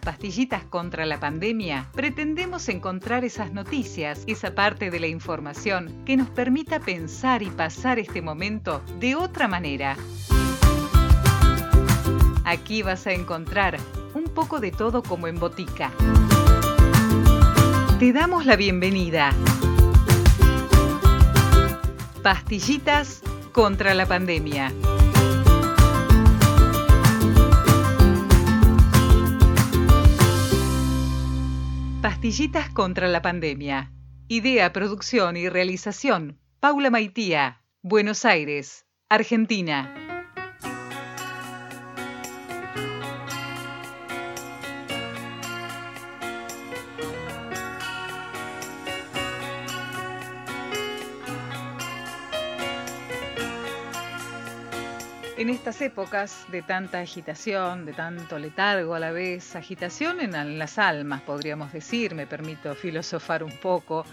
pastillitas contra la pandemia, pretendemos encontrar esas noticias, esa parte de la información que nos permita pensar y pasar este momento de otra manera. Aquí vas a encontrar un poco de todo como en botica. Te damos la bienvenida. Pastillitas contra la pandemia. Pastillitas contra la pandemia. Idea, producción y realización. Paula Maitía, Buenos Aires, Argentina. En estas épocas de tanta agitación, de tanto letargo a la vez, agitación en las almas, podríamos decir, me permito filosofar un poco,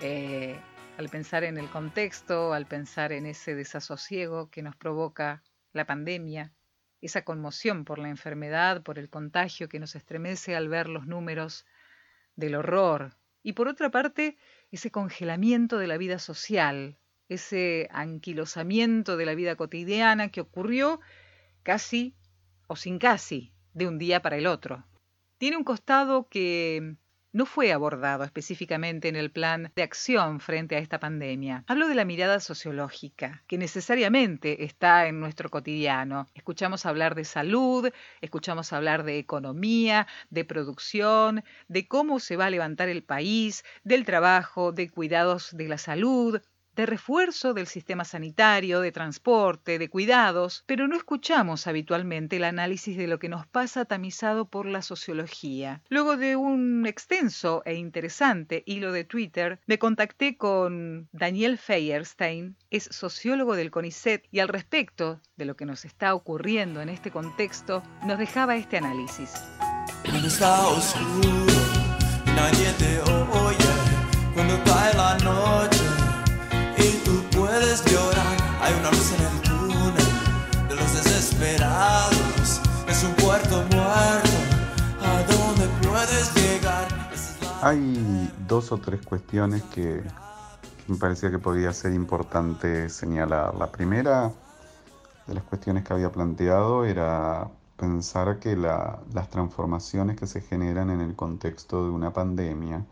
eh, al pensar en el contexto, al pensar en ese desasosiego que nos provoca la pandemia, esa conmoción por la enfermedad, por el contagio que nos estremece al ver los números del horror, y por otra parte, ese congelamiento de la vida social, ese anquilosamiento de la vida cotidiana que ocurrió casi o sin casi de un día para el otro. Tiene un costado que no fue abordado específicamente en el plan de acción frente a esta pandemia. Hablo de la mirada sociológica, que necesariamente está en nuestro cotidiano. Escuchamos hablar de salud, escuchamos hablar de economía, de producción, de cómo se va a levantar el país, del trabajo, de cuidados de la salud, de refuerzo del sistema sanitario, de transporte, de cuidados, pero no escuchamos habitualmente el análisis de lo que nos pasa tamizado por la sociología. Luego de un extenso e interesante hilo de Twitter, me contacté con Daniel Feierstein, es sociólogo del CONICET y al respecto de lo que nos está ocurriendo en este contexto, nos dejaba este análisis. Hay dos o tres cuestiones que, me parecía que podía ser importante señalar. La primera de las cuestiones que había planteado era pensar que las transformaciones que se generan en el contexto de una pandemia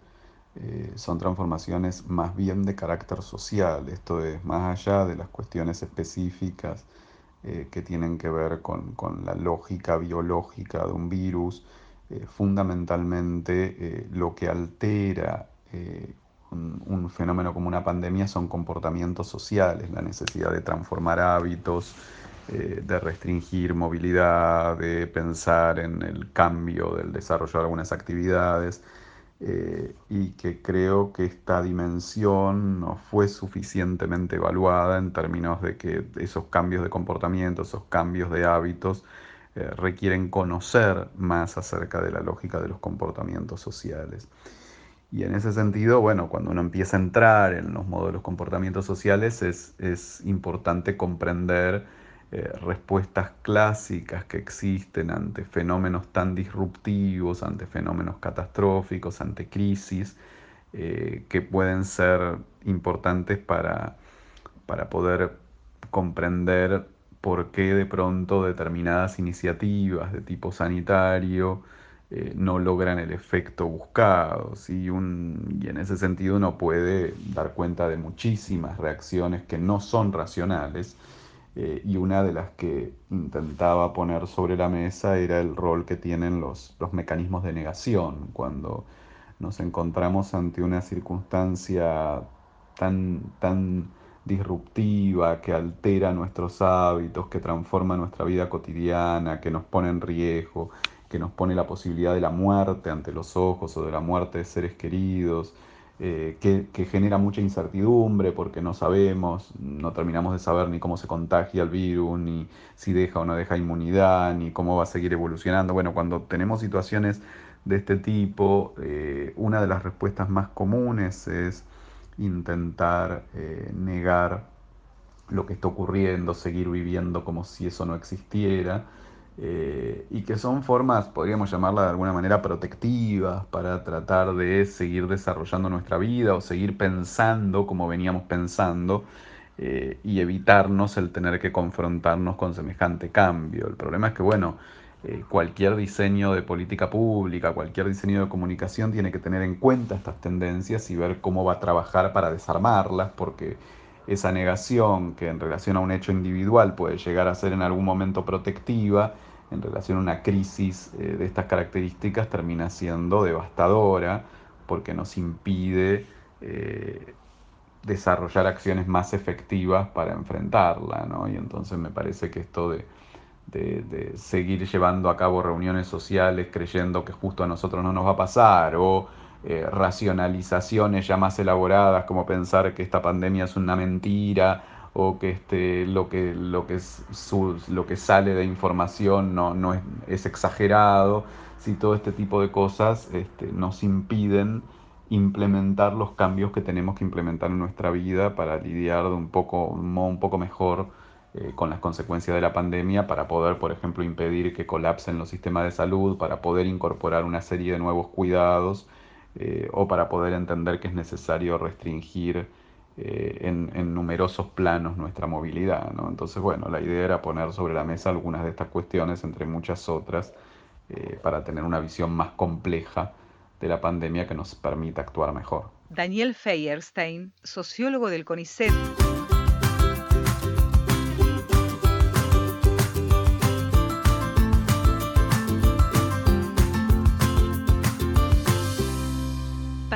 eh, son transformaciones más bien de carácter social, esto es más allá de las cuestiones específicas eh, que tienen que ver con, la lógica biológica de un virus, eh, fundamentalmente lo que altera un, un, fenómeno como una pandemia son comportamientos sociales, la necesidad de transformar hábitos, de restringir movilidad, de pensar en el cambio del desarrollo de algunas actividades. Eh, y que creo que esta dimensión no fue suficientemente evaluada en términos de que esos cambios de comportamiento, esos cambios de hábitos, requieren conocer más acerca de la lógica de los comportamientos sociales. Y en ese sentido, bueno, cuando uno empieza a entrar en los modelos comportamientos sociales, es, es importante comprender eh, respuestas clásicas que existen ante fenómenos tan disruptivos, ante fenómenos catastróficos, ante crisis, eh, que pueden ser importantes para, para poder comprender por qué de pronto determinadas iniciativas de tipo sanitario eh, no logran el efecto buscado. Y, un, y en ese sentido uno puede dar cuenta de muchísimas reacciones que no son racionales eh, y una de las que intentaba poner sobre la mesa era el rol que tienen los, los mecanismos de negación cuando nos encontramos ante una circunstancia tan, tan disruptiva, que altera nuestros hábitos, que transforma nuestra vida cotidiana, que nos pone en riesgo, que nos pone la posibilidad de la muerte ante los ojos o de la muerte de seres queridos, eh, que, genera mucha incertidumbre porque no sabemos, no terminamos de saber ni cómo se contagia el virus, ni si deja o no deja inmunidad, ni cómo va a seguir evolucionando. Bueno, cuando tenemos situaciones de este tipo, eh, una de las respuestas más comunes es intentar eh, negar lo que está ocurriendo, seguir viviendo como si eso no existiera. eh, y que son formas, podríamos llamarla de alguna manera, protectivas para tratar de seguir desarrollando nuestra vida o seguir pensando como veníamos pensando eh, y evitarnos el tener que confrontarnos con semejante cambio. El problema es que, bueno, eh, cualquier diseño de política pública, cualquier diseño de comunicación tiene que tener en cuenta estas tendencias y ver cómo va a trabajar para desarmarlas, porque esa negación que en relación a un hecho individual puede llegar a ser en algún momento protectiva, en relación a una crisis eh, de estas características termina siendo devastadora porque nos impide eh, desarrollar acciones más efectivas para enfrentarla, ¿no? Y entonces me parece que esto de, de, seguir llevando a cabo reuniones sociales creyendo que justo a nosotros no nos va a pasar o eh, racionalizaciones ya más elaboradas como pensar que esta pandemia es una mentira o que este, lo, que, lo, que lo que sale de información no, no es, es, exagerado, si todo este tipo de cosas este, nos impiden implementar los cambios que tenemos que implementar en nuestra vida para lidiar de un poco, un modo un poco mejor eh, con las consecuencias de la pandemia, para poder, por ejemplo, impedir que colapsen los sistemas de salud, para poder incorporar una serie de nuevos cuidados eh, o para poder entender que es necesario restringir eh, en, numerosos planos nuestra movilidad. Entonces, bueno, la idea era poner sobre la mesa algunas de estas cuestiones, entre muchas otras, para tener una visión más compleja de la pandemia que nos permita actuar mejor. Daniel Feierstein, sociólogo del CONICET.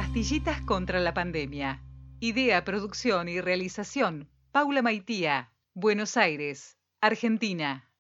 Pastillitas contra la pandemia Idea, producción y realización, Paula Maitía, Buenos Aires, Argentina.